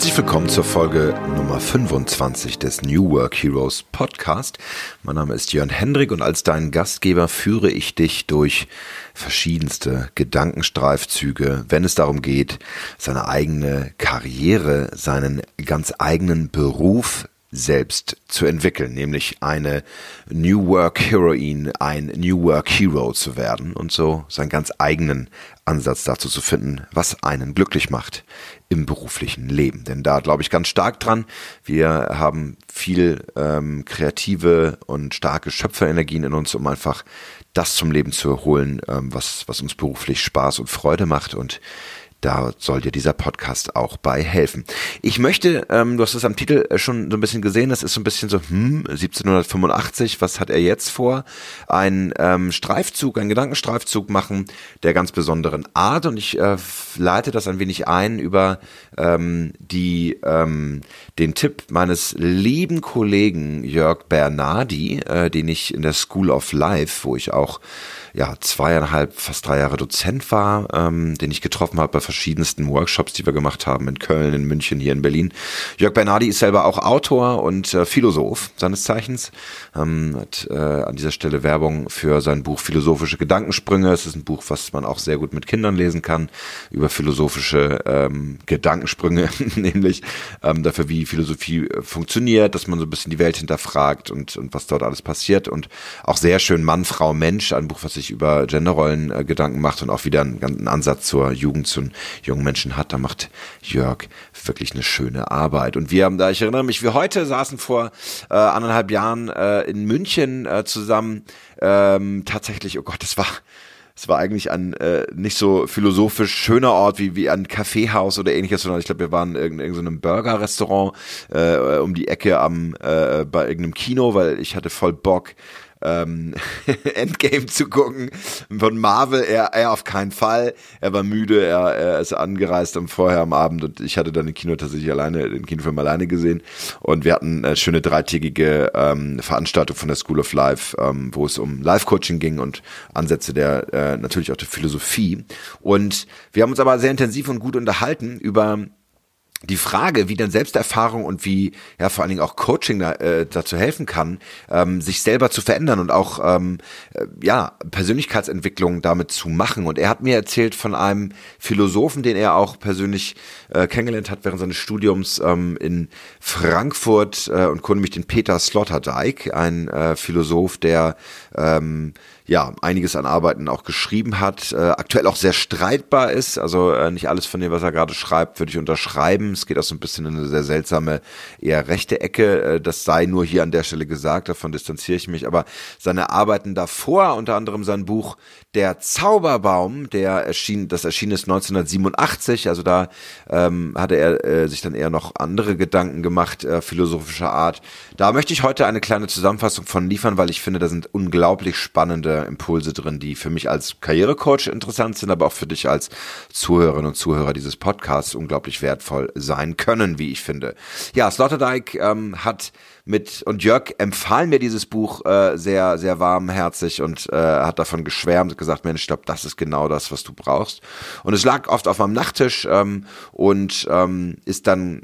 Herzlich willkommen zur Folge Nummer 25 des New Work Heroes Podcast. Mein Name ist Jörn Hendrik und als dein Gastgeber führe ich dich durch verschiedenste Gedankenstreifzüge, wenn es darum geht, seine eigene Karriere, seinen ganz eigenen Beruf selbst zu entwickeln, nämlich eine New Work Heroine, ein New Work Hero zu werden und so seinen ganz eigenen Ansatz dazu zu finden, was einen glücklich macht im beruflichen Leben. Denn da glaube ich ganz stark dran. Wir haben viel ähm, kreative und starke Schöpferenergien in uns, um einfach das zum Leben zu erholen, ähm, was, was uns beruflich Spaß und Freude macht und da soll dir dieser Podcast auch bei helfen. Ich möchte, ähm, du hast es am Titel äh, schon so ein bisschen gesehen, das ist so ein bisschen so, hm, 1785, was hat er jetzt vor? Ein ähm, Streifzug, ein Gedankenstreifzug machen der ganz besonderen Art und ich äh, leite das ein wenig ein über ähm, die, ähm, den Tipp meines lieben Kollegen Jörg Bernardi, äh, den ich in der School of Life, wo ich auch ja, zweieinhalb, fast drei Jahre Dozent war, ähm, den ich getroffen habe bei verschiedensten Workshops, die wir gemacht haben in Köln, in München, hier in Berlin. Jörg Bernardi ist selber auch Autor und äh, Philosoph seines Zeichens. Ähm, hat äh, an dieser Stelle Werbung für sein Buch Philosophische Gedankensprünge. Es ist ein Buch, was man auch sehr gut mit Kindern lesen kann, über philosophische ähm, Gedankensprünge, nämlich ähm, dafür, wie Philosophie äh, funktioniert, dass man so ein bisschen die Welt hinterfragt und, und was dort alles passiert. Und auch sehr schön Mann, Frau, Mensch, ein Buch, was sich über Genderrollen äh, Gedanken macht und auch wieder einen, einen Ansatz zur Jugend, zu jungen Menschen hat. Da macht Jörg wirklich eine schöne Arbeit. Und wir haben da, ich erinnere mich, wir heute saßen vor äh, anderthalb Jahren äh, in München äh, zusammen. Ähm, tatsächlich, oh Gott, das war es war eigentlich ein äh, nicht so philosophisch schöner Ort wie, wie ein Kaffeehaus oder ähnliches, sondern ich glaube, wir waren in irgendeinem so Burger-Restaurant äh, um die Ecke am äh, bei irgendeinem Kino, weil ich hatte voll Bock ähm, Endgame zu gucken. Von Marvel er, er auf keinen Fall. Er war müde, er, er ist angereist am vorher am Abend und ich hatte dann den Kino tatsächlich alleine, den Kinofilm alleine gesehen. Und wir hatten eine schöne dreitägige ähm, Veranstaltung von der School of Life, ähm, wo es um Life-Coaching ging und Ansätze der äh, natürlich auch der Philosophie. Und wir haben uns aber sehr intensiv und gut unterhalten über die Frage, wie dann Selbsterfahrung und wie ja vor allen Dingen auch Coaching da, äh, dazu helfen kann, ähm, sich selber zu verändern und auch ähm, äh, ja Persönlichkeitsentwicklung damit zu machen. Und er hat mir erzählt von einem Philosophen, den er auch persönlich äh, kennengelernt hat während seines Studiums ähm, in Frankfurt äh, und konnte mich den Peter Sloterdijk, ein äh, Philosoph, der ähm, ja, einiges an Arbeiten auch geschrieben hat, äh, aktuell auch sehr streitbar ist. Also äh, nicht alles von dem, was er gerade schreibt, würde ich unterschreiben. Es geht auch so ein bisschen in eine sehr seltsame, eher rechte Ecke. Äh, das sei nur hier an der Stelle gesagt, davon distanziere ich mich. Aber seine Arbeiten davor, unter anderem sein Buch Der Zauberbaum, der erschien, das erschien ist 1987. Also da ähm, hatte er äh, sich dann eher noch andere Gedanken gemacht, äh, philosophischer Art. Da möchte ich heute eine kleine Zusammenfassung von liefern, weil ich finde, da sind unglaublich spannende Impulse drin, die für mich als Karrierecoach interessant sind, aber auch für dich als Zuhörerin und Zuhörer dieses Podcasts unglaublich wertvoll sein können, wie ich finde. Ja, Sloterdijk ähm, hat mit und Jörg empfahlen mir dieses Buch äh, sehr sehr warmherzig und äh, hat davon geschwärmt, gesagt, Mensch, ich glaube, das ist genau das, was du brauchst. Und es lag oft auf meinem Nachttisch ähm, und ähm, ist dann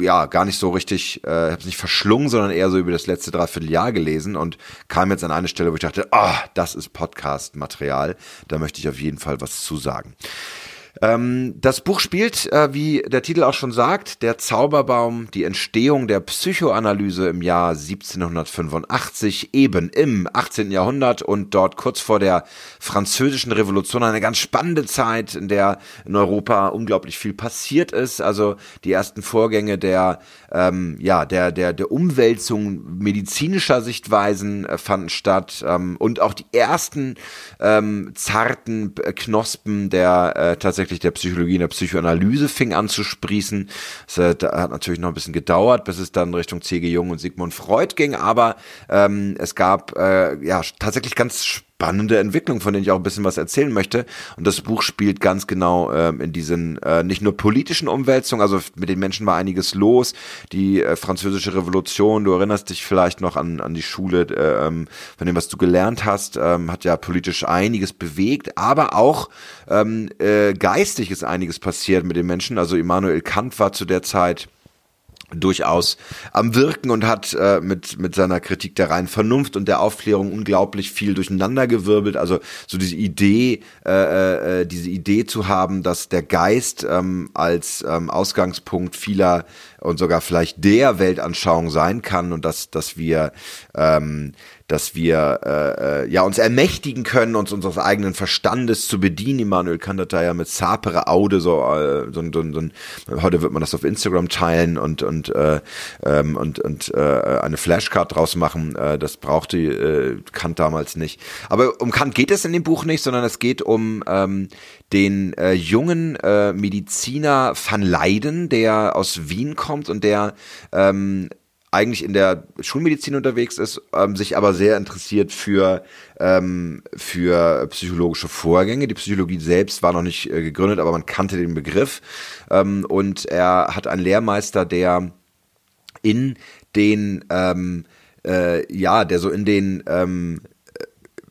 ja gar nicht so richtig, äh, habe es nicht verschlungen, sondern eher so über das letzte Dreivierteljahr gelesen und kam jetzt an eine Stelle, wo ich dachte, ah, oh, das ist Podcast-Material, da möchte ich auf jeden Fall was zu sagen. Ähm, das Buch spielt, äh, wie der Titel auch schon sagt, der Zauberbaum, die Entstehung der Psychoanalyse im Jahr 1785, eben im 18. Jahrhundert und dort kurz vor der französischen Revolution eine ganz spannende Zeit, in der in Europa unglaublich viel passiert ist. Also die ersten Vorgänge der, ähm, ja, der, der, der Umwälzung medizinischer Sichtweisen äh, fanden statt ähm, und auch die ersten ähm, zarten Knospen der äh, tatsächlich der Psychologie und der Psychoanalyse fing an zu sprießen. Es hat, hat natürlich noch ein bisschen gedauert, bis es dann Richtung C.G. Jung und Sigmund Freud ging, aber ähm, es gab äh, ja tatsächlich ganz spannende Entwicklung, von denen ich auch ein bisschen was erzählen möchte. Und das Buch spielt ganz genau ähm, in diesen äh, nicht nur politischen Umwälzungen, also mit den Menschen war einiges los. Die äh, französische Revolution, du erinnerst dich vielleicht noch an, an die Schule, äh, von dem, was du gelernt hast, ähm, hat ja politisch einiges bewegt, aber auch ähm, äh, geistig ist einiges passiert mit den Menschen. Also Immanuel Kant war zu der Zeit durchaus am Wirken und hat äh, mit mit seiner Kritik der reinen Vernunft und der Aufklärung unglaublich viel durcheinandergewirbelt. Also so diese Idee, äh, äh, diese Idee zu haben, dass der Geist ähm, als ähm, Ausgangspunkt vieler und sogar vielleicht der Weltanschauung sein kann und dass dass wir ähm, dass wir äh, äh, ja uns ermächtigen können, uns unseres eigenen Verstandes zu bedienen. Immanuel kann das da ja mit sapere Aude so, äh, so, so, so heute wird man das auf Instagram teilen und und äh, ähm, und und äh, eine Flashcard draus machen. Äh, das brauchte äh, Kant damals nicht. Aber um Kant geht es in dem Buch nicht, sondern es geht um ähm, den äh, jungen äh, Mediziner van Leiden, der aus Wien kommt und der ähm, eigentlich in der Schulmedizin unterwegs ist, ähm, sich aber sehr interessiert für, ähm, für psychologische Vorgänge. Die Psychologie selbst war noch nicht äh, gegründet, aber man kannte den Begriff. Ähm, und er hat einen Lehrmeister, der in den, ähm, äh, ja, der so in den, ähm,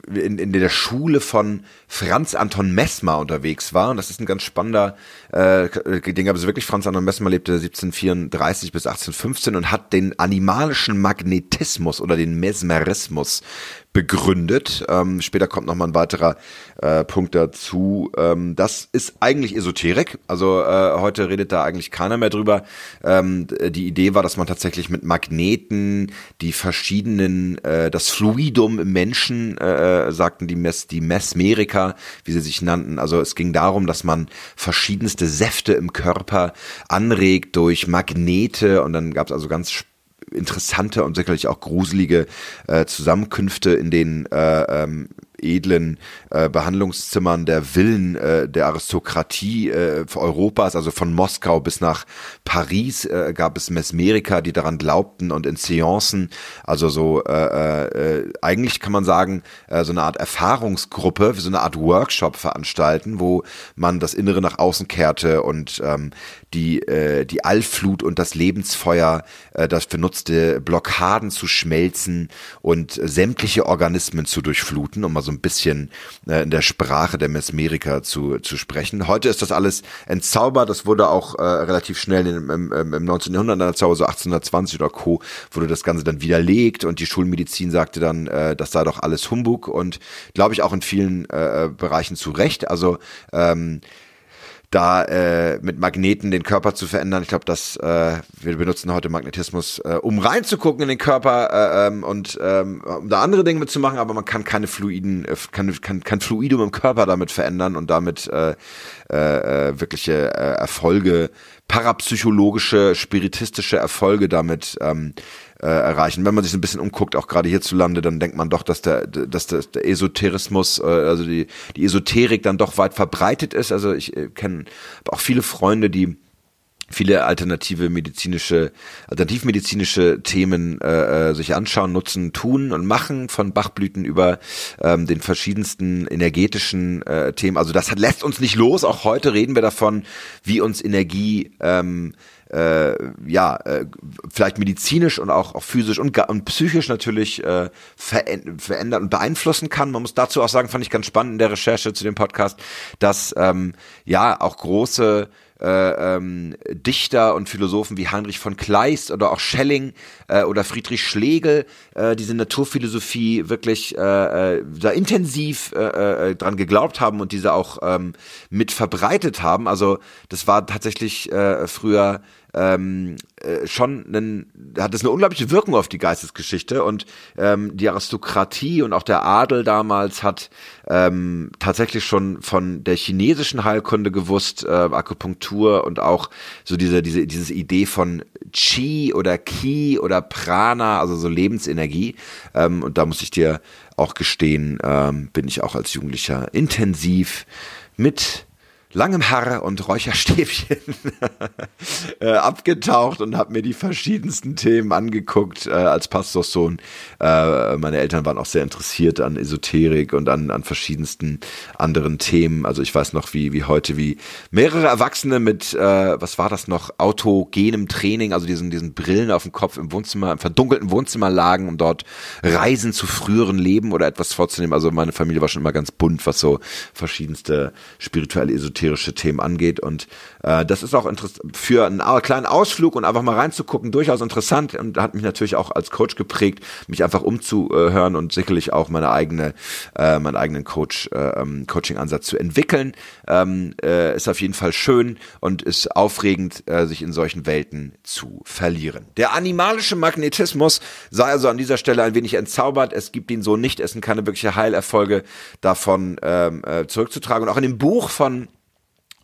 in, in der Schule von Franz Anton Messmer unterwegs war. Und das ist ein ganz spannender äh, Ding. Also wirklich, Franz Anton Messmer lebte 1734 bis 1815 und hat den animalischen Magnetismus oder den Mesmerismus begründet. Ähm, später kommt noch mal ein weiterer äh, Punkt dazu. Ähm, das ist eigentlich Esoterik. Also äh, heute redet da eigentlich keiner mehr drüber. Ähm, die Idee war, dass man tatsächlich mit Magneten die verschiedenen, äh, das Fluidum im Menschen, äh, sagten die, Mess, die Mesmeriker, wie sie sich nannten. Also es ging darum, dass man verschiedenste Säfte im Körper anregt durch Magnete und dann gab es also ganz interessante und sicherlich auch gruselige äh, Zusammenkünfte, in denen äh, ähm, edlen äh, Behandlungszimmern der Villen äh, der Aristokratie äh, Europas, also von Moskau bis nach Paris, äh, gab es Mesmeriker, die daran glaubten und in Seancen, also so äh, äh, eigentlich kann man sagen, äh, so eine Art Erfahrungsgruppe, so eine Art Workshop veranstalten, wo man das Innere nach außen kehrte und ähm, die, äh, die Allflut und das Lebensfeuer, äh, das benutzte Blockaden zu schmelzen und äh, sämtliche Organismen zu durchfluten, um mal so ein bisschen äh, in der Sprache der Mesmeriker zu, zu sprechen. Heute ist das alles entzaubert. Das wurde auch äh, relativ schnell im, im, im 19. Jahrhundert, dann so 1820 oder Co. wurde das Ganze dann widerlegt und die Schulmedizin sagte dann, äh, das sei doch alles Humbug und glaube ich auch in vielen äh, Bereichen zu Recht. Also ähm, da äh, mit Magneten den Körper zu verändern. Ich glaube, dass äh, wir benutzen heute Magnetismus, äh, um reinzugucken in den Körper äh, ähm, und ähm, um da andere Dinge mitzumachen, aber man kann keine Fluiden, äh, kann, kann, kann Fluidum im Körper damit verändern und damit äh, äh, wirkliche äh, Erfolge, parapsychologische, spiritistische Erfolge damit ähm, äh, erreichen. Wenn man sich ein bisschen umguckt, auch gerade hierzulande, dann denkt man doch, dass der, dass der, der Esoterismus, äh, also die, die Esoterik dann doch weit verbreitet ist. Also ich äh, kenne auch viele Freunde, die viele alternative medizinische, alternativmedizinische Themen äh, äh, sich anschauen, nutzen, tun und machen, von Bachblüten über ähm, den verschiedensten energetischen äh, Themen. Also das hat, lässt uns nicht los. Auch heute reden wir davon, wie uns Energie ähm, äh, ja, äh, vielleicht medizinisch und auch, auch physisch und, und psychisch natürlich äh, verändern und beeinflussen kann. Man muss dazu auch sagen, fand ich ganz spannend in der Recherche zu dem Podcast, dass ähm, ja auch große äh, ähm, Dichter und Philosophen wie Heinrich von Kleist oder auch Schelling äh, oder Friedrich Schlegel äh, diese Naturphilosophie wirklich äh, äh, da intensiv äh, äh, dran geglaubt haben und diese auch ähm, mit verbreitet haben. Also das war tatsächlich äh, früher ähm, äh, schon einen, hat es eine unglaubliche Wirkung auf die Geistesgeschichte und ähm, die Aristokratie und auch der Adel damals hat ähm, tatsächlich schon von der chinesischen Heilkunde gewusst, äh, Akupunktur und auch so diese, diese, diese Idee von Qi oder Ki oder Prana, also so Lebensenergie. Ähm, und da muss ich dir auch gestehen, ähm, bin ich auch als Jugendlicher intensiv mit langem Haar und Räucherstäbchen äh, abgetaucht und habe mir die verschiedensten Themen angeguckt äh, als Pastorssohn. Äh, meine Eltern waren auch sehr interessiert an Esoterik und an, an verschiedensten anderen Themen. Also ich weiß noch, wie, wie heute, wie mehrere Erwachsene mit, äh, was war das noch, autogenem Training, also diesen, diesen Brillen auf dem Kopf im Wohnzimmer, im verdunkelten Wohnzimmer lagen, um dort Reisen zu früheren Leben oder etwas vorzunehmen. Also meine Familie war schon immer ganz bunt, was so verschiedenste spirituelle Esoterik esoterische Themen angeht. Und äh, das ist auch für einen kleinen Ausflug und einfach mal reinzugucken durchaus interessant und hat mich natürlich auch als Coach geprägt, mich einfach umzuhören und sicherlich auch meine eigene, äh, meinen eigenen Coach, äh, ähm, Coaching-Ansatz zu entwickeln. Ähm, äh, ist auf jeden Fall schön und ist aufregend, äh, sich in solchen Welten zu verlieren. Der animalische Magnetismus sei also an dieser Stelle ein wenig entzaubert. Es gibt ihn so nicht. Es sind keine wirkliche Heilerfolge davon ähm, äh, zurückzutragen. Und auch in dem Buch von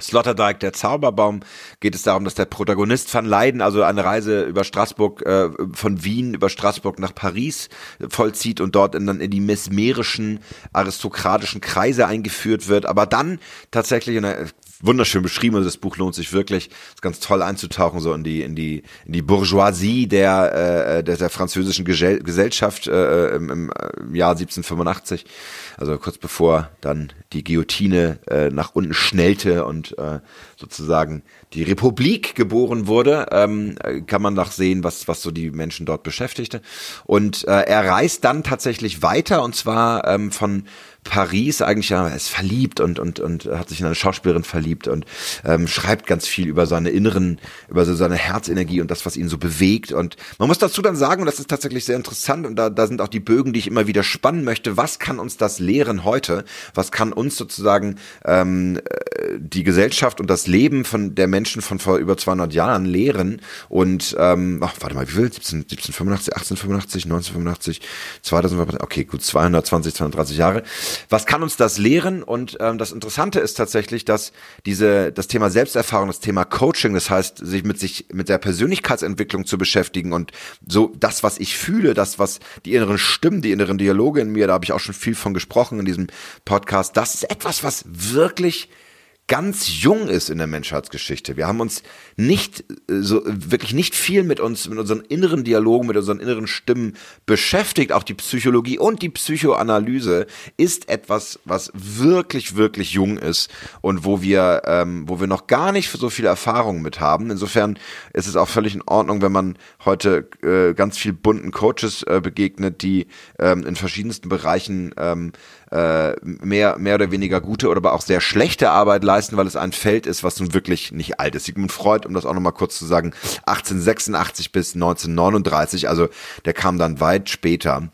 Sloterdijk, der Zauberbaum, geht es darum, dass der Protagonist van Leiden, also eine Reise über Straßburg, äh, von Wien über Straßburg nach Paris vollzieht und dort in, dann in die mesmerischen, aristokratischen Kreise eingeführt wird, aber dann tatsächlich, und wunderschön beschrieben. Also das Buch lohnt sich wirklich. ist ganz toll einzutauchen so in die in die in die Bourgeoisie der äh, der, der französischen Gesellschaft äh, im, im Jahr 1785. Also kurz bevor dann die Guillotine äh, nach unten schnellte und äh, sozusagen die Republik geboren wurde, ähm, kann man noch sehen, was was so die Menschen dort beschäftigte. Und äh, er reist dann tatsächlich weiter und zwar ähm, von Paris eigentlich er ist verliebt und und und hat sich in eine Schauspielerin verliebt und ähm, schreibt ganz viel über seine inneren, über so seine Herzenergie und das, was ihn so bewegt. Und man muss dazu dann sagen, und das ist tatsächlich sehr interessant, und da, da sind auch die Bögen, die ich immer wieder spannen möchte, was kann uns das lehren heute? Was kann uns sozusagen ähm, äh, die Gesellschaft und das Leben von der Menschen von vor über 200 Jahren lehren? Und ähm, ach, warte mal, wie viel? 17, 1785, 1885, 1985, 2000, okay, gut, 220, 230 Jahre. Was kann uns das lehren? Und ähm, das Interessante ist tatsächlich, dass diese das Thema Selbsterfahrung, das Thema Coaching, das heißt, sich mit sich mit der Persönlichkeitsentwicklung zu beschäftigen und so das, was ich fühle, das, was die inneren Stimmen, die inneren Dialoge in mir, da habe ich auch schon viel von gesprochen in diesem Podcast, das ist etwas, was wirklich ganz jung ist in der Menschheitsgeschichte. Wir haben uns nicht äh, so wirklich nicht viel mit uns, mit unseren inneren Dialogen, mit unseren inneren Stimmen beschäftigt. Auch die Psychologie und die Psychoanalyse ist etwas, was wirklich, wirklich jung ist und wo wir, ähm, wo wir noch gar nicht so viel Erfahrung mit haben. Insofern ist es auch völlig in Ordnung, wenn man heute äh, ganz viel bunten Coaches äh, begegnet, die ähm, in verschiedensten Bereichen ähm, äh, mehr, mehr oder weniger gute oder aber auch sehr schlechte Arbeit leisten, weil es ein Feld ist, was nun wirklich nicht alt ist. Sigmund Freud, um das auch nochmal kurz zu sagen, 1886 bis 1939, also der kam dann weit später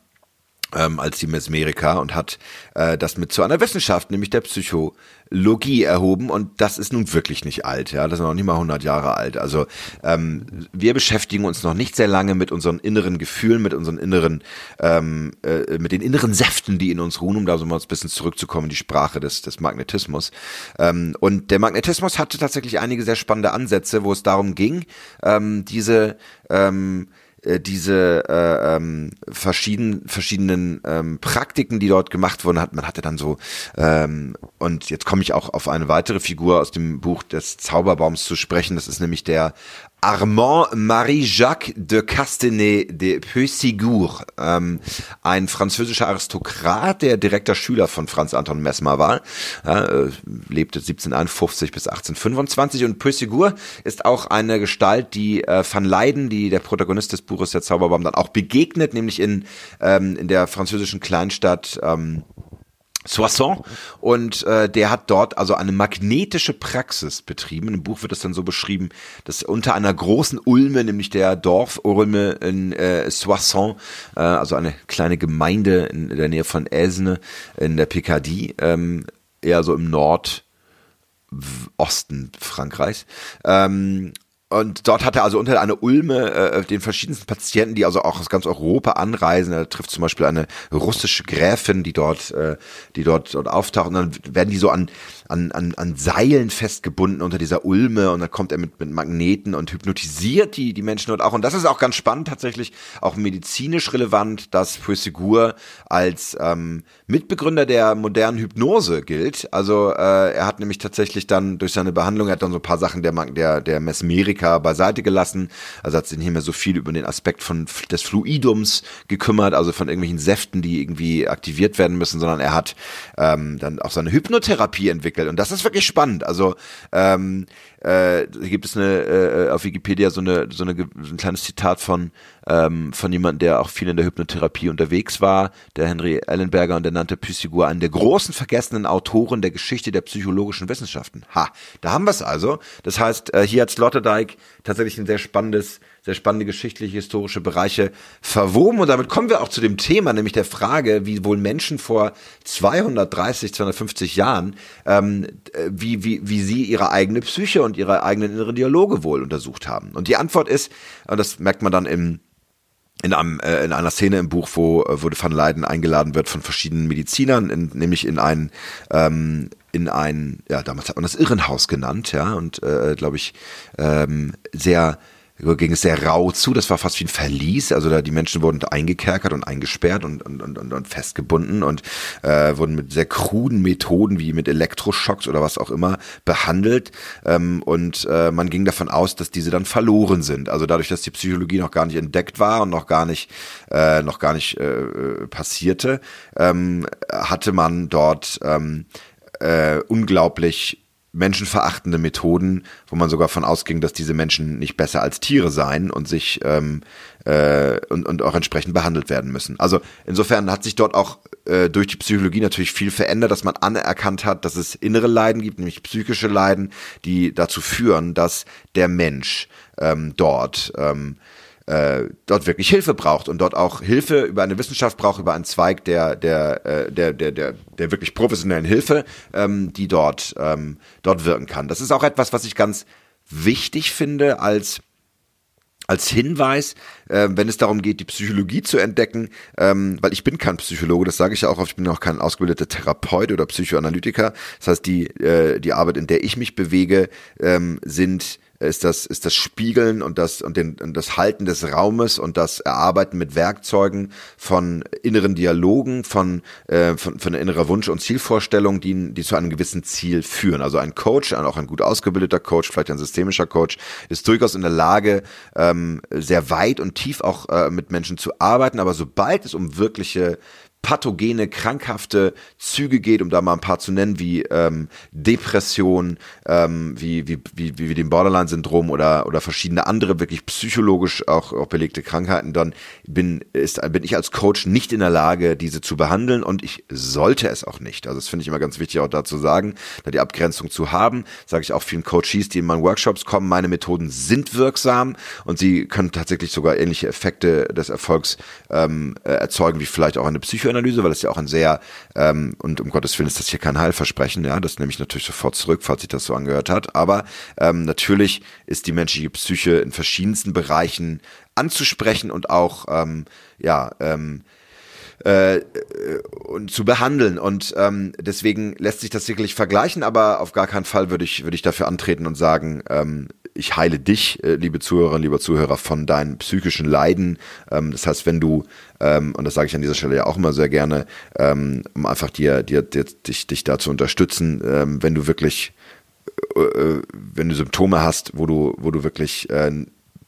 ähm, als die Mesmerika und hat äh, das mit zu einer Wissenschaft, nämlich der Psychologie erhoben und das ist nun wirklich nicht alt, ja, das ist noch nicht mal 100 Jahre alt. Also ähm, wir beschäftigen uns noch nicht sehr lange mit unseren inneren Gefühlen, mit unseren inneren, ähm, äh, mit den inneren Säften, die in uns ruhen, um da so mal ein bisschen zurückzukommen, die Sprache des, des Magnetismus. Ähm, und der Magnetismus hatte tatsächlich einige sehr spannende Ansätze, wo es darum ging, ähm, diese ähm, äh, diese äh, ähm, verschieden, verschiedenen ähm, Praktiken, die dort gemacht wurden, hat man hatte dann so ähm, und jetzt komme ich auch auf eine weitere Figur aus dem Buch des Zauberbaums zu sprechen. Das ist nämlich der Armand Marie-Jacques de Castanet de Puysigour, ähm, ein französischer Aristokrat, der direkter Schüler von Franz Anton Mesmer war, äh, lebte 1751 bis 1825 und Puysigour ist auch eine Gestalt, die äh, Van Leyden, die der Protagonist des Buches der Zauberbaum dann auch begegnet, nämlich in, ähm, in der französischen Kleinstadt ähm, Soissons und äh, der hat dort also eine magnetische Praxis betrieben. Im Buch wird es dann so beschrieben, dass unter einer großen Ulme, nämlich der Dorfulme in äh, Soissons, äh, also eine kleine Gemeinde in der Nähe von Esne in der Picardie, ähm, eher so im Nordosten Frankreichs, ähm, und dort hat er also unter einer Ulme äh, den verschiedensten Patienten, die also auch aus ganz Europa anreisen. Er trifft zum Beispiel eine russische Gräfin, die dort, äh, die dort, dort auftaucht. Und dann werden die so an an, an, an Seilen festgebunden unter dieser Ulme und dann kommt er mit, mit Magneten und hypnotisiert die, die Menschen dort auch. Und das ist auch ganz spannend tatsächlich, auch medizinisch relevant, dass Puysegur als ähm, Mitbegründer der modernen Hypnose gilt. Also äh, er hat nämlich tatsächlich dann durch seine Behandlung, er hat dann so ein paar Sachen der, der, der Mesmerika beiseite gelassen. Also hat sich nicht mehr so viel über den Aspekt von des Fluidums gekümmert, also von irgendwelchen Säften, die irgendwie aktiviert werden müssen, sondern er hat ähm, dann auch seine Hypnotherapie entwickelt entwickelt. Und das ist wirklich spannend. Also ähm, äh, gibt es eine äh, auf Wikipedia so eine so eine so ein kleines Zitat von ähm, von jemandem, der auch viel in der Hypnotherapie unterwegs war, der Henry Ellenberger, und der nannte Pythagoras einen der großen vergessenen Autoren der Geschichte der psychologischen Wissenschaften. Ha, da haben wir es also. Das heißt, äh, hier hat Sloterdijk tatsächlich ein sehr spannendes sehr spannende geschichtliche, historische Bereiche verwoben. Und damit kommen wir auch zu dem Thema, nämlich der Frage, wie wohl Menschen vor 230, 250 Jahren, ähm, wie, wie, wie sie ihre eigene Psyche und ihre eigenen inneren Dialoge wohl untersucht haben. Und die Antwort ist, und das merkt man dann im in, einem, äh, in einer Szene im Buch, wo, wo Van Leiden eingeladen wird von verschiedenen Medizinern, in, nämlich in ein ähm, in ein, ja, damals hat man das Irrenhaus genannt, ja, und äh, glaube ich, ähm, sehr ging es sehr rau zu. Das war fast wie ein Verlies. Also da die Menschen wurden eingekerkert und eingesperrt und, und, und, und festgebunden und äh, wurden mit sehr kruden Methoden wie mit Elektroschocks oder was auch immer behandelt. Ähm, und äh, man ging davon aus, dass diese dann verloren sind. Also dadurch, dass die Psychologie noch gar nicht entdeckt war und noch gar nicht äh, noch gar nicht äh, passierte, ähm, hatte man dort ähm, äh, unglaublich menschenverachtende Methoden, wo man sogar von ausging, dass diese Menschen nicht besser als Tiere seien und sich ähm, äh, und, und auch entsprechend behandelt werden müssen. Also insofern hat sich dort auch äh, durch die Psychologie natürlich viel verändert, dass man anerkannt hat, dass es innere Leiden gibt, nämlich psychische Leiden, die dazu führen, dass der Mensch ähm, dort ähm, äh, dort wirklich Hilfe braucht und dort auch Hilfe über eine Wissenschaft braucht, über einen Zweig der, der, äh, der, der, der, der wirklich professionellen Hilfe, ähm, die dort, ähm, dort wirken kann. Das ist auch etwas, was ich ganz wichtig finde als als Hinweis, äh, wenn es darum geht, die Psychologie zu entdecken, ähm, weil ich bin kein Psychologe, das sage ich ja auch oft, ich bin auch kein ausgebildeter Therapeut oder Psychoanalytiker. Das heißt, die, äh, die Arbeit, in der ich mich bewege, ähm, sind ist das, ist das Spiegeln und das, und, den, und das Halten des Raumes und das Erarbeiten mit Werkzeugen von inneren Dialogen, von, äh, von, von innerer Wunsch- und Zielvorstellung, die, die zu einem gewissen Ziel führen. Also ein Coach, auch ein gut ausgebildeter Coach, vielleicht ein systemischer Coach, ist durchaus in der Lage, ähm, sehr weit und tief auch äh, mit Menschen zu arbeiten. Aber sobald es um wirkliche pathogene, krankhafte Züge geht, um da mal ein paar zu nennen, wie ähm, Depression, ähm, wie, wie, wie, wie dem Borderline-Syndrom oder, oder verschiedene andere wirklich psychologisch auch, auch belegte Krankheiten, dann bin, ist, bin ich als Coach nicht in der Lage, diese zu behandeln und ich sollte es auch nicht. Also das finde ich immer ganz wichtig auch dazu sagen, da die Abgrenzung zu haben, sage ich auch vielen Coaches, die in meinen Workshops kommen, meine Methoden sind wirksam und sie können tatsächlich sogar ähnliche Effekte des Erfolgs ähm, äh, erzeugen, wie vielleicht auch eine Psycho Psychoanalyse, weil es ja auch ein sehr, ähm, und um Gottes Willen ist das hier kein Heilversprechen, ja, das nehme ich natürlich sofort zurück, falls sich das so angehört hat, aber ähm, natürlich ist die menschliche Psyche in verschiedensten Bereichen anzusprechen und auch, ähm, ja, ähm, äh, und zu behandeln. Und ähm, deswegen lässt sich das wirklich vergleichen, aber auf gar keinen Fall würde ich, würde ich dafür antreten und sagen, ähm, ich heile dich, äh, liebe Zuhörerinnen, lieber Zuhörer, von deinen psychischen Leiden. Ähm, das heißt, wenn du, ähm, und das sage ich an dieser Stelle ja auch immer sehr gerne, ähm, um einfach dir, dir, dir dich, dich da zu unterstützen, wenn du wirklich äh, äh wenn du Symptome hast, wo du, wo du wirklich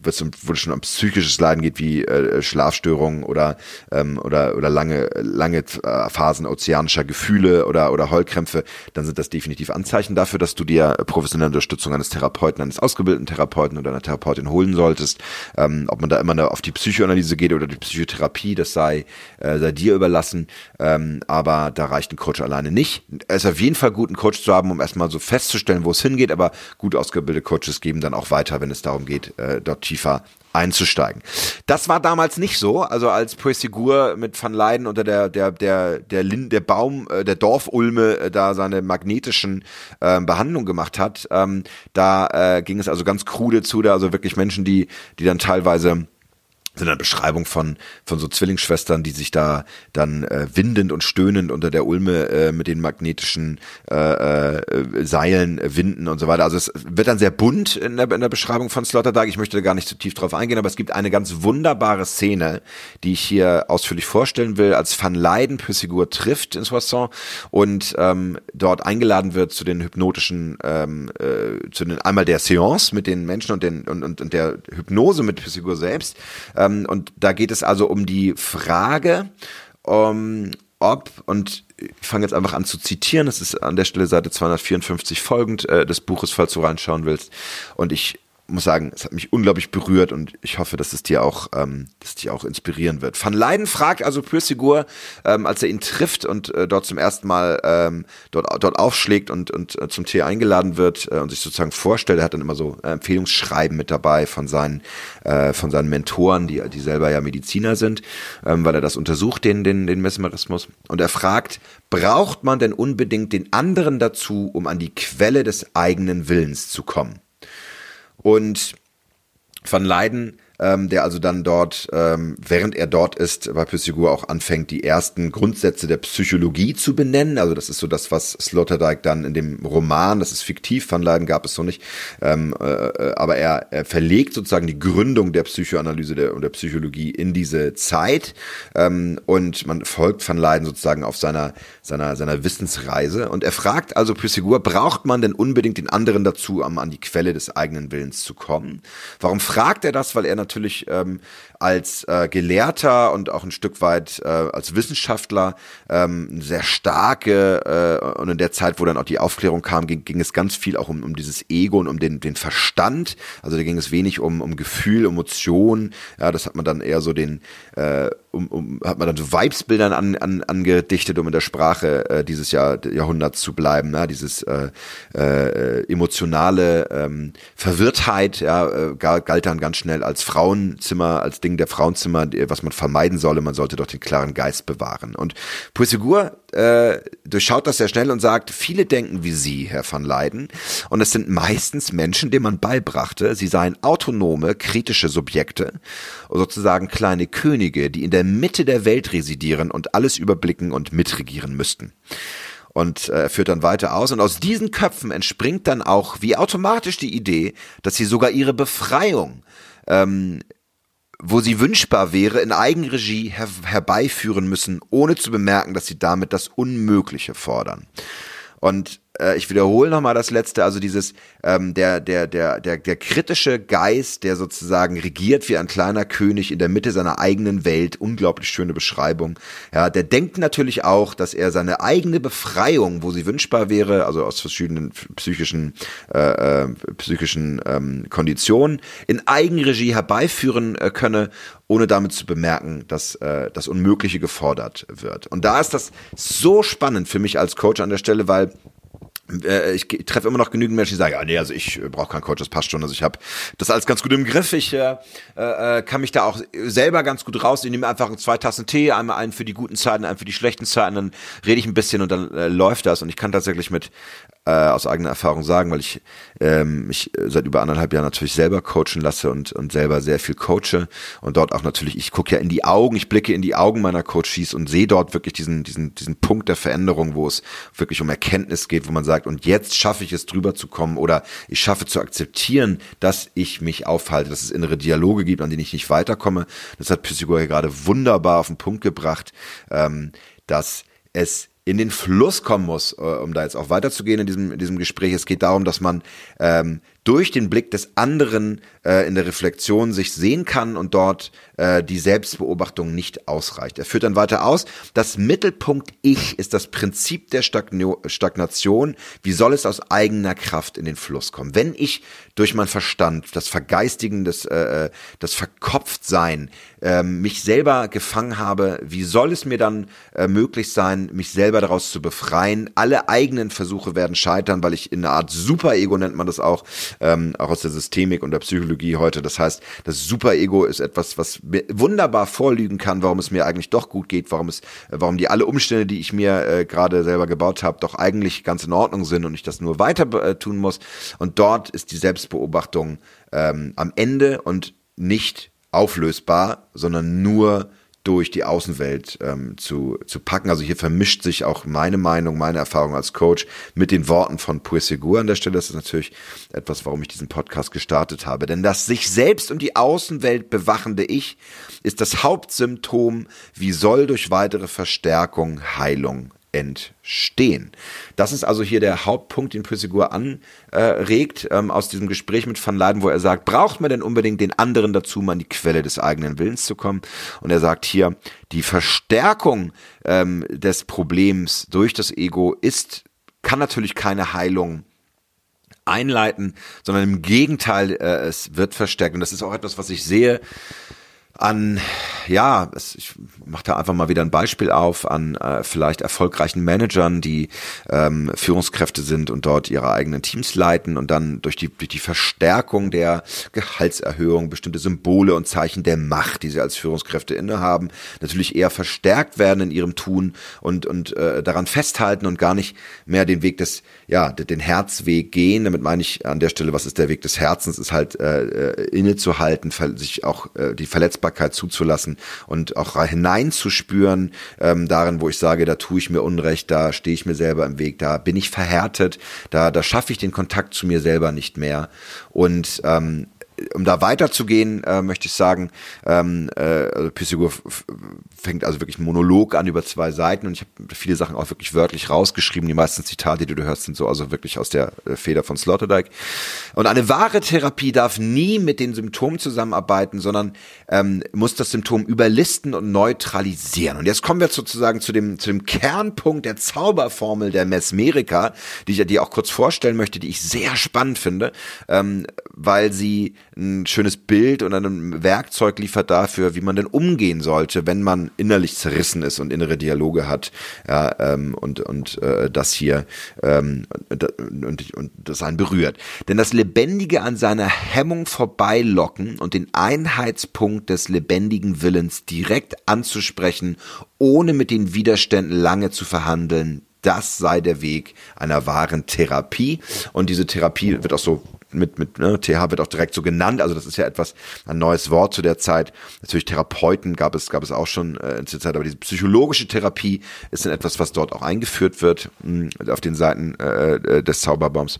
äh, wo es schon um psychisches Leiden geht, wie äh, Schlafstörungen oder ähm, oder oder lange lange äh, Phasen ozeanischer Gefühle oder oder Heulkrämpfe, dann sind das definitiv Anzeichen dafür, dass du dir professionelle Unterstützung eines Therapeuten, eines ausgebildeten Therapeuten oder einer Therapeutin holen solltest. Ähm, ob man da immer auf die Psychoanalyse geht oder die Psychotherapie, das sei äh, sei dir überlassen. Ähm, aber da reicht ein Coach alleine nicht. Es ist auf jeden Fall gut, einen Coach zu haben, um erstmal so festzustellen, wo es hingeht. Aber gut ausgebildete Coaches geben dann auch weiter, wenn es darum geht, äh, dort tiefer einzusteigen. Das war damals nicht so. Also als Puesigur mit Van Leiden unter der der der der Lind, der Baum äh, der Dorfulme äh, da seine magnetischen äh, Behandlung gemacht hat, ähm, da äh, ging es also ganz krude zu, da also wirklich Menschen, die die dann teilweise sind eine Beschreibung von von so Zwillingsschwestern, die sich da dann äh, windend und stöhnend unter der Ulme äh, mit den magnetischen äh, äh, Seilen winden und so weiter. Also es wird dann sehr bunt in der, in der Beschreibung von Sloterdijk. Ich möchte da gar nicht zu tief drauf eingehen, aber es gibt eine ganz wunderbare Szene, die ich hier ausführlich vorstellen will, als Van Leiden Püssigur trifft in Soissons und ähm, dort eingeladen wird zu den hypnotischen, ähm, äh, zu den einmal der Seance mit den Menschen und den und, und, und der Hypnose mit Püssigur selbst. Ähm, ähm, und da geht es also um die Frage, um, ob, und ich fange jetzt einfach an zu zitieren, das ist an der Stelle Seite 254 folgend äh, des Buches, falls du reinschauen willst. Und ich muss sagen, es hat mich unglaublich berührt und ich hoffe, dass es dir auch, ähm, dass dich auch inspirieren wird. Van Leiden fragt also Pürsigur, ähm, als er ihn trifft und äh, dort zum ersten Mal ähm, dort, dort aufschlägt und, und äh, zum Tee eingeladen wird äh, und sich sozusagen vorstellt, er hat dann immer so äh, Empfehlungsschreiben mit dabei von seinen, äh, von seinen Mentoren, die, die selber ja Mediziner sind, ähm, weil er das untersucht, den, den, den Mesmerismus. Und er fragt, braucht man denn unbedingt den anderen dazu, um an die Quelle des eigenen Willens zu kommen? Und Van Leiden ähm, der also dann dort, ähm, während er dort ist, bei Pythagoras auch anfängt, die ersten Grundsätze der Psychologie zu benennen. Also das ist so das, was Sloterdijk dann in dem Roman, das ist fiktiv, Van Leiden gab es so nicht, ähm, äh, äh, aber er, er verlegt sozusagen die Gründung der Psychoanalyse und der Psychologie in diese Zeit ähm, und man folgt Van Leiden sozusagen auf seiner, seiner, seiner Wissensreise und er fragt also Pythagoras, braucht man denn unbedingt den anderen dazu, um an die Quelle des eigenen Willens zu kommen? Warum fragt er das? Weil er natürlich natürlich ähm, als äh, Gelehrter und auch ein Stück weit äh, als Wissenschaftler ähm, sehr starke äh, und in der Zeit, wo dann auch die Aufklärung kam, ging, ging es ganz viel auch um, um dieses Ego und um den, den Verstand. Also da ging es wenig um, um Gefühl, Emotion. Ja, das hat man dann eher so den äh, um, um, hat man dann so Vibesbildern an, an, angedichtet, um in der Sprache äh, dieses Jahr, Jahrhunderts zu bleiben, ne? dieses äh, äh, emotionale ähm, Verwirrtheit, ja, äh, galt dann ganz schnell als Frauenzimmer, als Ding der Frauenzimmer, was man vermeiden solle, man sollte doch den klaren Geist bewahren. Und Puisigur äh, durchschaut das sehr schnell und sagt, viele denken wie Sie, Herr van Leyden, und es sind meistens Menschen, denen man beibrachte, sie seien autonome, kritische Subjekte, sozusagen kleine Könige, die in der Mitte der Welt residieren und alles überblicken und mitregieren müssten und äh, führt dann weiter aus. Und aus diesen Köpfen entspringt dann auch wie automatisch die Idee, dass sie sogar ihre Befreiung ähm, wo sie wünschbar wäre, in Eigenregie her herbeiführen müssen, ohne zu bemerken, dass sie damit das Unmögliche fordern. Und äh, ich wiederhole nochmal das letzte, also dieses, ähm, der, der, der, der, der kritische Geist, der sozusagen regiert wie ein kleiner König in der Mitte seiner eigenen Welt, unglaublich schöne Beschreibung. Ja, der denkt natürlich auch, dass er seine eigene Befreiung, wo sie wünschbar wäre, also aus verschiedenen psychischen, äh, äh, psychischen ähm, Konditionen, in Eigenregie herbeiführen äh, könne ohne damit zu bemerken, dass äh, das Unmögliche gefordert wird. Und da ist das so spannend für mich als Coach an der Stelle, weil ich treffe immer noch genügend Menschen, die sagen, ja, nee, also ich äh, brauche keinen Coach, das passt schon. Also ich habe das alles ganz gut im Griff. Ich äh, äh, kann mich da auch selber ganz gut raus. Ich nehme einfach zwei Tassen Tee, einmal einen für die guten Zeiten, einen für die schlechten Zeiten, dann rede ich ein bisschen und dann äh, läuft das. Und ich kann tatsächlich mit äh, aus eigener Erfahrung sagen, weil ich ähm, mich seit über anderthalb Jahren natürlich selber coachen lasse und, und selber sehr viel coache und dort auch natürlich, ich gucke ja in die Augen, ich blicke in die Augen meiner Coaches und sehe dort wirklich diesen, diesen, diesen Punkt der Veränderung, wo es wirklich um Erkenntnis geht, wo man sagt, und jetzt schaffe ich es drüber zu kommen oder ich schaffe zu akzeptieren, dass ich mich aufhalte, dass es innere Dialoge gibt, an denen ich nicht weiterkomme. Das hat Psychologie gerade wunderbar auf den Punkt gebracht, ähm, dass es in den Fluss kommen muss, äh, um da jetzt auch weiterzugehen in diesem, in diesem Gespräch. Es geht darum, dass man ähm, durch den Blick des anderen äh, in der Reflexion sich sehen kann und dort äh, die Selbstbeobachtung nicht ausreicht. Er führt dann weiter aus, das Mittelpunkt Ich ist das Prinzip der Stagno Stagnation. Wie soll es aus eigener Kraft in den Fluss kommen? Wenn ich durch mein Verstand, das Vergeistigen, das, äh, äh das Verkopftsein, äh, mich selber gefangen habe, wie soll es mir dann äh, möglich sein, mich selber daraus zu befreien? Alle eigenen Versuche werden scheitern, weil ich in einer Art Superego nennt man das auch, ähm, auch aus der Systemik und der Psychologie heute. Das heißt, das Superego ist etwas, was mir wunderbar vorlügen kann, warum es mir eigentlich doch gut geht, warum es, warum die alle Umstände, die ich mir äh, gerade selber gebaut habe, doch eigentlich ganz in Ordnung sind und ich das nur weiter äh, tun muss. Und dort ist die Selbstbeobachtung ähm, am Ende und nicht auflösbar, sondern nur durch die Außenwelt ähm, zu, zu packen. Also hier vermischt sich auch meine Meinung, meine Erfahrung als Coach mit den Worten von Puesegur an der Stelle. Das ist natürlich etwas, warum ich diesen Podcast gestartet habe. Denn das sich selbst und die Außenwelt bewachende Ich ist das Hauptsymptom, wie soll durch weitere Verstärkung Heilung entstehen. Das ist also hier der Hauptpunkt, den Püssigur anregt ähm, aus diesem Gespräch mit Van Leiden, wo er sagt, braucht man denn unbedingt den anderen dazu, um an die Quelle des eigenen Willens zu kommen? Und er sagt hier, die Verstärkung ähm, des Problems durch das Ego ist, kann natürlich keine Heilung einleiten, sondern im Gegenteil, äh, es wird verstärkt. Und das ist auch etwas, was ich sehe an, ja, ich mache da einfach mal wieder ein Beispiel auf, an äh, vielleicht erfolgreichen Managern, die ähm, Führungskräfte sind und dort ihre eigenen Teams leiten und dann durch die, durch die Verstärkung der Gehaltserhöhung bestimmte Symbole und Zeichen der Macht, die sie als Führungskräfte innehaben, natürlich eher verstärkt werden in ihrem Tun und, und äh, daran festhalten und gar nicht mehr den Weg des, ja, den Herzweg gehen. Damit meine ich an der Stelle, was ist der Weg des Herzens, ist halt äh, äh innezuhalten, sich auch äh, die Verletzbarkeit Dankbarkeit zuzulassen und auch hineinzuspüren ähm, darin, wo ich sage, da tue ich mir Unrecht, da stehe ich mir selber im Weg, da bin ich verhärtet, da, da schaffe ich den Kontakt zu mir selber nicht mehr. Und ähm, um da weiterzugehen, äh, möchte ich sagen, ähm, äh, also fängt also wirklich ein Monolog an über zwei Seiten und ich habe viele Sachen auch wirklich wörtlich rausgeschrieben. Die meisten Zitate, die du hörst, sind so also wirklich aus der äh, Feder von Sloterdijk. Und eine wahre Therapie darf nie mit den Symptomen zusammenarbeiten, sondern ähm, muss das Symptom überlisten und neutralisieren. Und jetzt kommen wir sozusagen zu dem, zu dem Kernpunkt der Zauberformel der Mesmerika, die ich dir auch kurz vorstellen möchte, die ich sehr spannend finde, ähm, weil sie ein schönes Bild und ein Werkzeug liefert dafür, wie man denn umgehen sollte, wenn man innerlich zerrissen ist und innere Dialoge hat. Ja, ähm, und und äh, das hier ähm, und, und das einen berührt. Denn das Lebendige an seiner Hemmung vorbeilocken und den Einheitspunkt des lebendigen Willens direkt anzusprechen, ohne mit den Widerständen lange zu verhandeln, das sei der Weg einer wahren Therapie. Und diese Therapie wird auch so mit, mit ne, TH wird auch direkt so genannt. Also das ist ja etwas, ein neues Wort zu der Zeit. Natürlich Therapeuten gab es, gab es auch schon äh, zur Zeit, aber diese psychologische Therapie ist dann etwas, was dort auch eingeführt wird mh, hm, auf den Seiten äh, äh des Zauberbaums.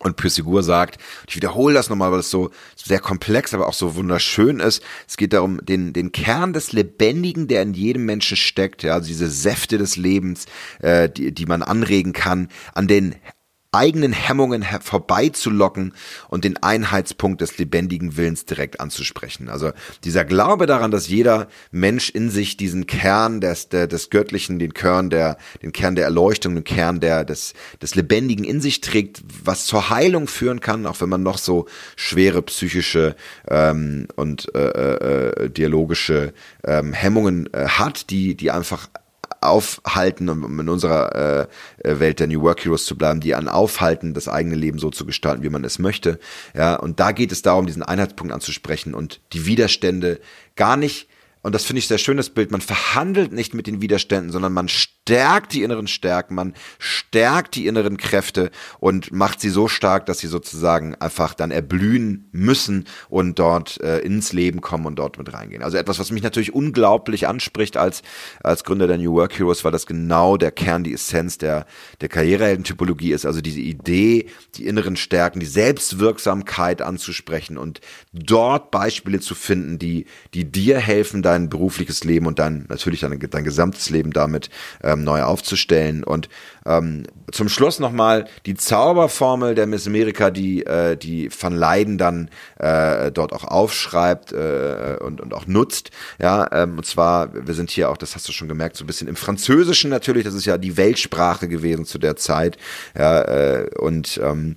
Und Pythagoras sagt, ich wiederhole das nochmal, weil es so sehr komplex, aber auch so wunderschön ist. Es geht darum, den, den Kern des Lebendigen, der in jedem Menschen steckt, ja, also diese Säfte des Lebens, äh, die, die man anregen kann, an den eigenen Hemmungen vorbeizulocken und den Einheitspunkt des lebendigen Willens direkt anzusprechen. Also dieser Glaube daran, dass jeder Mensch in sich diesen Kern des, des Göttlichen, den Kern der, den Kern der Erleuchtung, den Kern der, des, des Lebendigen in sich trägt, was zur Heilung führen kann, auch wenn man noch so schwere psychische ähm, und äh, äh, dialogische ähm, Hemmungen äh, hat, die, die einfach aufhalten, um in unserer äh, Welt der New Work Heroes zu bleiben, die an aufhalten, das eigene Leben so zu gestalten, wie man es möchte. Ja, und da geht es darum, diesen Einheitspunkt anzusprechen und die Widerstände gar nicht und das finde ich sehr schön, das Bild, man verhandelt nicht mit den Widerständen, sondern man stärkt die inneren Stärken, man stärkt die inneren Kräfte und macht sie so stark, dass sie sozusagen einfach dann erblühen müssen und dort äh, ins Leben kommen und dort mit reingehen. Also etwas, was mich natürlich unglaublich anspricht als, als Gründer der New Work Heroes, weil das genau der Kern, die Essenz der, der Karriereheldentypologie ist. Also diese Idee, die inneren Stärken, die Selbstwirksamkeit anzusprechen und dort Beispiele zu finden, die, die dir helfen, dein dein berufliches Leben und dann natürlich dein, dein gesamtes Leben damit ähm, neu aufzustellen. Und ähm, zum Schluss nochmal die Zauberformel der Miss America, die, äh, die Van Leiden dann äh, dort auch aufschreibt äh, und, und auch nutzt. Ja, ähm, und zwar, wir sind hier auch, das hast du schon gemerkt, so ein bisschen im Französischen natürlich, das ist ja die Weltsprache gewesen zu der Zeit. Ja, äh, und ähm,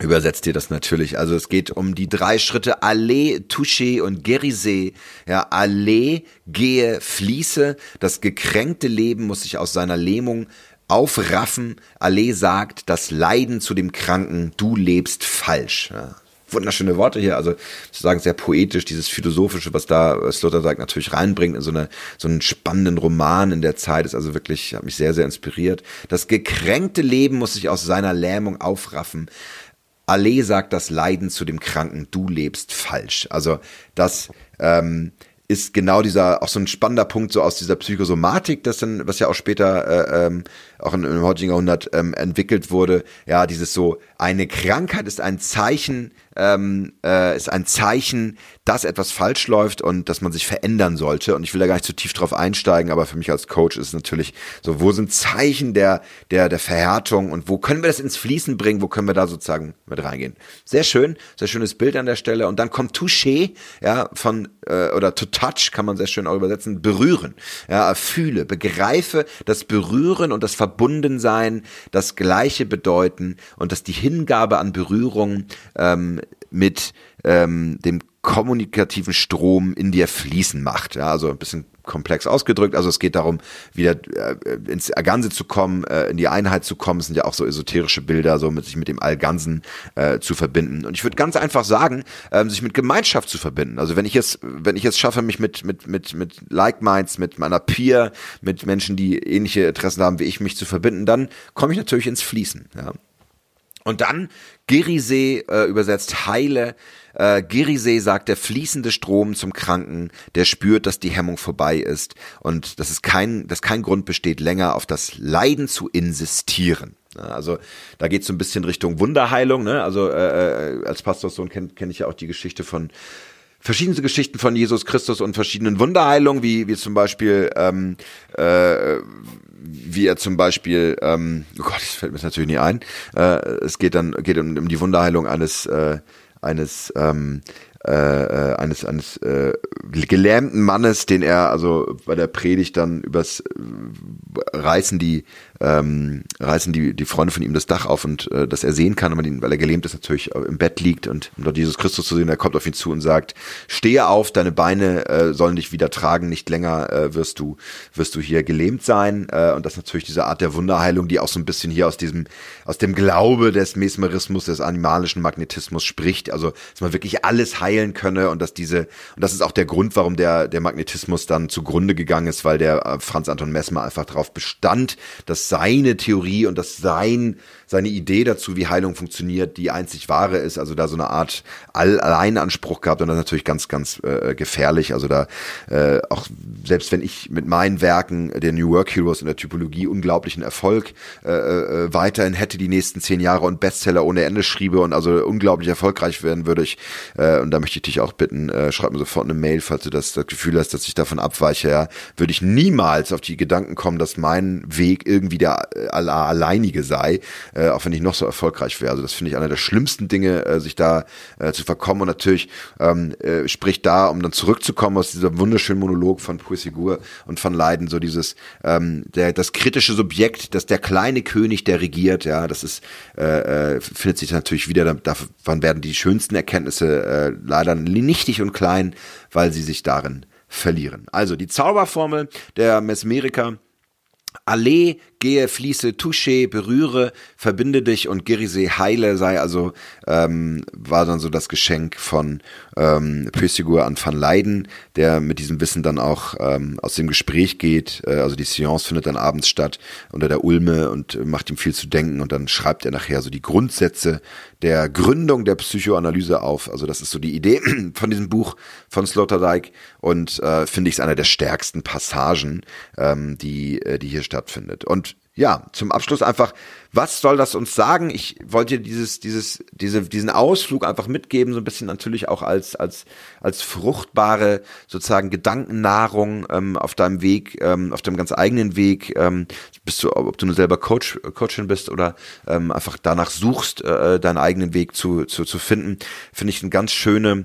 übersetzt dir das natürlich. Also es geht um die drei Schritte Allez, Touché und Guérissez. Ja, Allez, gehe, fließe. Das gekränkte Leben muss sich aus seiner Lähmung aufraffen. Allez sagt, das Leiden zu dem Kranken, du lebst falsch. Ja, wunderschöne Worte hier, also sozusagen sehr poetisch, dieses Philosophische, was da Sloterdijk natürlich reinbringt in so, eine, so einen spannenden Roman in der Zeit, ist also wirklich, hat mich sehr, sehr inspiriert. Das gekränkte Leben muss sich aus seiner Lähmung aufraffen. Allee sagt das Leiden zu dem Kranken, du lebst falsch. Also das ähm, ist genau dieser auch so ein spannender Punkt so aus dieser Psychosomatik, das dann, was ja auch später äh, ähm, auch im, im heutigen Jahrhundert ähm, entwickelt wurde. Ja, dieses so eine Krankheit ist ein Zeichen, ähm, äh, ist ein Zeichen dass etwas falsch läuft und dass man sich verändern sollte. Und ich will da gar nicht zu tief drauf einsteigen, aber für mich als Coach ist es natürlich so, wo sind Zeichen der, der, der Verhärtung und wo können wir das ins Fließen bringen, wo können wir da sozusagen mit reingehen. Sehr schön, sehr schönes Bild an der Stelle. Und dann kommt Touché, ja, von, äh, oder to touch kann man sehr schön auch übersetzen, berühren. Ja, fühle, begreife das Berühren und das Verbundensein, das Gleiche bedeuten und dass die Hingabe an Berührung ähm, mit ähm, dem kommunikativen Strom in dir fließen macht. Ja, also ein bisschen komplex ausgedrückt. Also es geht darum, wieder äh, ins Ganze zu kommen, äh, in die Einheit zu kommen. Es sind ja auch so esoterische Bilder, so mit sich mit dem Allganzen äh, zu verbinden. Und ich würde ganz einfach sagen, ähm, sich mit Gemeinschaft zu verbinden. Also wenn ich jetzt, wenn ich jetzt schaffe, mich mit mit mit mit Like Minds, mit meiner Peer, mit Menschen, die ähnliche Interessen haben wie ich, mich zu verbinden, dann komme ich natürlich ins Fließen. Ja. Und dann Girisee äh, übersetzt Heile. Äh, Girisee sagt, der fließende Strom zum Kranken, der spürt, dass die Hemmung vorbei ist und dass es kein, dass kein Grund besteht, länger auf das Leiden zu insistieren. Also da geht es so ein bisschen Richtung Wunderheilung. Ne? Also äh, äh als Pastorssohn kenne kenn ich ja auch die Geschichte von verschiedenste Geschichten von Jesus Christus und verschiedenen Wunderheilungen, wie, wie zum Beispiel, ähm, äh, wie er zum Beispiel, ähm, oh Gott, das fällt mir natürlich nie ein. Äh, es geht dann geht um, um die Wunderheilung eines äh, eines ähm, äh, äh, eines eines äh, gelähmten Mannes, den er also bei der Predigt dann übers äh, reißen die ähm, reißen die, die Freunde von ihm das Dach auf und äh, dass er sehen kann, ihn, weil er gelähmt ist, natürlich im Bett liegt und um dort Jesus Christus zu sehen, er kommt auf ihn zu und sagt, stehe auf, deine Beine äh, sollen dich wieder tragen, nicht länger äh, wirst du wirst du hier gelähmt sein. Äh, und das ist natürlich diese Art der Wunderheilung, die auch so ein bisschen hier aus diesem aus dem Glaube des Mesmerismus, des animalischen Magnetismus spricht, also dass man wirklich alles heilen könne und dass diese und das ist auch der Grund, warum der der Magnetismus dann zugrunde gegangen ist, weil der äh, Franz Anton Messmer einfach darauf bestand, dass seine Theorie und dass sein seine Idee dazu, wie Heilung funktioniert, die einzig wahre ist. Also da so eine Art All Alleinanspruch gehabt und das ist natürlich ganz, ganz äh, gefährlich. Also da äh, auch selbst wenn ich mit meinen Werken der New Work Heroes in der Typologie unglaublichen Erfolg äh, äh, weiterhin hätte die nächsten zehn Jahre und Bestseller ohne Ende schriebe und also unglaublich erfolgreich werden würde ich. Äh, und da möchte ich dich auch bitten, äh, schreib mir sofort eine Mail, falls du das, das Gefühl hast, dass ich davon abweiche. Ja, würde ich niemals auf die Gedanken kommen, dass mein Weg irgendwie der äh, alleinige sei äh, auch wenn ich noch so erfolgreich wäre. Also das finde ich einer der schlimmsten Dinge, äh, sich da äh, zu verkommen. Und natürlich ähm, äh, spricht da, um dann zurückzukommen aus dieser wunderschönen Monolog von Puisigur und von Leiden, so dieses ähm, der das kritische Subjekt, das der kleine König, der regiert, ja, das ist äh, äh, findet sich natürlich wieder. Davon werden die schönsten Erkenntnisse äh, leider nichtig und klein, weil sie sich darin verlieren. Also die Zauberformel der Mesmeriker Allee, gehe, fließe, touche, berühre, verbinde dich und Gerisee heile sei also ähm, war dann so das Geschenk von ähm, Pösigur an Van Leiden, der mit diesem Wissen dann auch ähm, aus dem Gespräch geht. Äh, also die Seance findet dann abends statt unter der Ulme und macht ihm viel zu denken und dann schreibt er nachher so die Grundsätze der Gründung der Psychoanalyse auf. Also das ist so die Idee von diesem Buch von Sloterdijk und äh, finde ich es einer der stärksten Passagen, ähm, die, äh, die hier stattfindet. Und ja, zum Abschluss einfach, was soll das uns sagen? Ich wollte dieses, dieses, diese, diesen Ausflug einfach mitgeben, so ein bisschen natürlich auch als, als, als fruchtbare sozusagen Gedankennahrung ähm, auf deinem Weg, ähm, auf deinem ganz eigenen Weg, ähm, bist du, ob du nur selber Coach, Coachin bist oder ähm, einfach danach suchst, äh, deinen eigenen Weg zu, zu, zu finden, finde ich eine ganz schöne,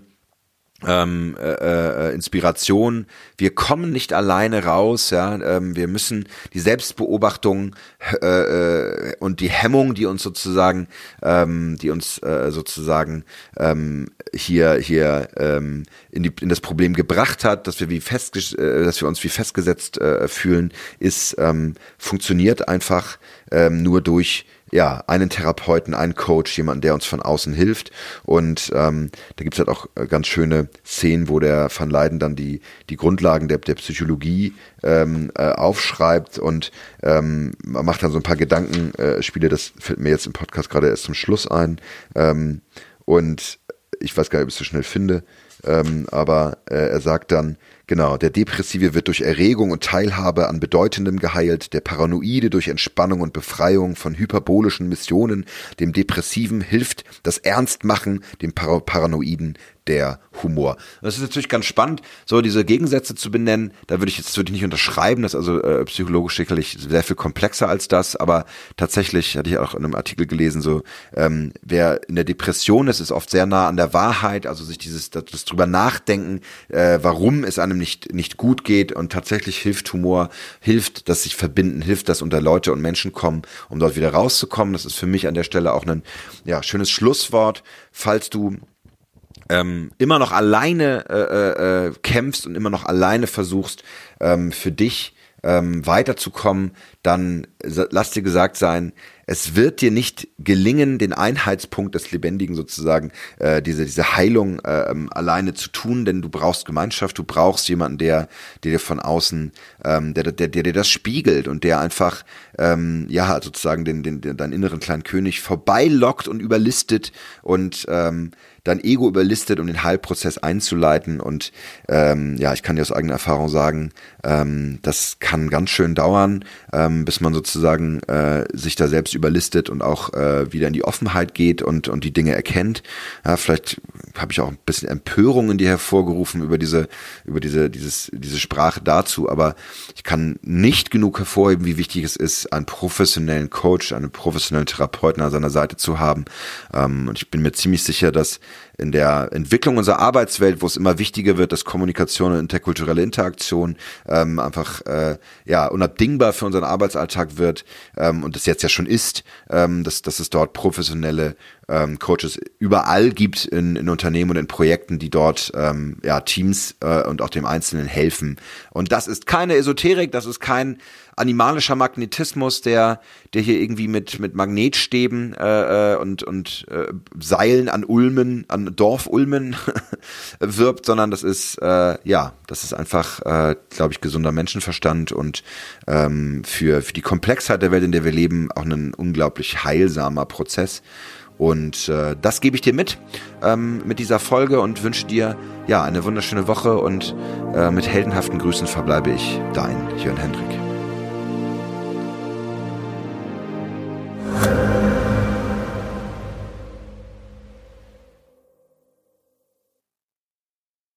ähm, äh, äh, Inspiration. Wir kommen nicht alleine raus, ja. Ähm, wir müssen die Selbstbeobachtung äh, äh, und die Hemmung, die uns sozusagen, ähm, die uns äh, sozusagen ähm, hier hier ähm, in, die, in das Problem gebracht hat, dass wir wie fest, äh, dass wir uns wie festgesetzt äh, fühlen, ist ähm, funktioniert einfach ähm, nur durch ja, einen Therapeuten, einen Coach, jemanden, der uns von außen hilft. Und ähm, da gibt's halt auch äh, ganz schöne Szenen, wo der Van Leiden dann die, die Grundlagen der, der Psychologie ähm, äh, aufschreibt und ähm, macht dann so ein paar Gedankenspiele, das fällt mir jetzt im Podcast gerade erst zum Schluss ein. Ähm, und ich weiß gar nicht, ob ich es so schnell finde. Ähm, aber äh, er sagt dann, Genau, der Depressive wird durch Erregung und Teilhabe an Bedeutendem geheilt, der Paranoide durch Entspannung und Befreiung von hyperbolischen Missionen, dem Depressiven hilft das Ernstmachen, dem Par Paranoiden der Humor. Das ist natürlich ganz spannend, so diese Gegensätze zu benennen. Da würde ich jetzt würde ich nicht unterschreiben, das ist also äh, psychologisch sicherlich sehr viel komplexer als das, aber tatsächlich hatte ich auch in einem Artikel gelesen, so ähm, wer in der Depression ist, ist oft sehr nah an der Wahrheit, also sich dieses das, das drüber nachdenken, äh, warum es einem nicht nicht gut geht und tatsächlich hilft Humor, hilft das sich verbinden, hilft das unter Leute und Menschen kommen, um dort wieder rauszukommen. Das ist für mich an der Stelle auch ein ja schönes Schlusswort, falls du ähm, immer noch alleine äh, äh, äh, kämpfst und immer noch alleine versuchst, ähm, für dich ähm, weiterzukommen, dann lass dir gesagt sein, es wird dir nicht gelingen, den Einheitspunkt des Lebendigen sozusagen, äh, diese, diese Heilung äh, ähm, alleine zu tun, denn du brauchst Gemeinschaft, du brauchst jemanden, der, der dir von außen, ähm, der, der, der dir das spiegelt und der einfach, ähm, ja, sozusagen den, den, den, deinen inneren kleinen König vorbeilockt und überlistet und ähm, dein Ego überlistet, um den Heilprozess einzuleiten. Und ähm, ja, ich kann dir aus eigener Erfahrung sagen, ähm, das kann ganz schön dauern, ähm, bis man sozusagen äh, sich da selbst überlistet und auch äh, wieder in die Offenheit geht und, und die Dinge erkennt. Ja, vielleicht habe ich auch ein bisschen Empörung in dir hervorgerufen über diese, über diese, dieses, diese Sprache dazu, aber ich kann nicht genug hervorheben, wie wichtig es ist, einen professionellen Coach, einen professionellen Therapeuten an seiner Seite zu haben. Ähm, und ich bin mir ziemlich sicher, dass in der Entwicklung unserer Arbeitswelt, wo es immer wichtiger wird, dass Kommunikation und interkulturelle Interaktion ähm, einfach äh, ja unabdingbar für unseren Arbeitsalltag wird ähm, und das jetzt ja schon ist, ähm, dass, dass es dort professionelle ähm, Coaches überall gibt in, in Unternehmen und in Projekten, die dort ähm, ja Teams äh, und auch dem Einzelnen helfen. Und das ist keine Esoterik, das ist kein animalischer Magnetismus, der, der hier irgendwie mit, mit Magnetstäben äh, äh und, und äh, Seilen an Ulmen, an Dorfulmen wirbt, sondern das ist, äh, ja, das ist einfach, äh, glaube ich, gesunder Menschenverstand und ähm, für, für die Komplexheit der Welt, in der wir leben, auch ein unglaublich heilsamer Prozess. Und äh, das gebe ich dir mit ähm, mit dieser Folge und wünsche dir ja eine wunderschöne Woche und äh, mit heldenhaften Grüßen verbleibe ich dein Jörn Hendrik. Thank you.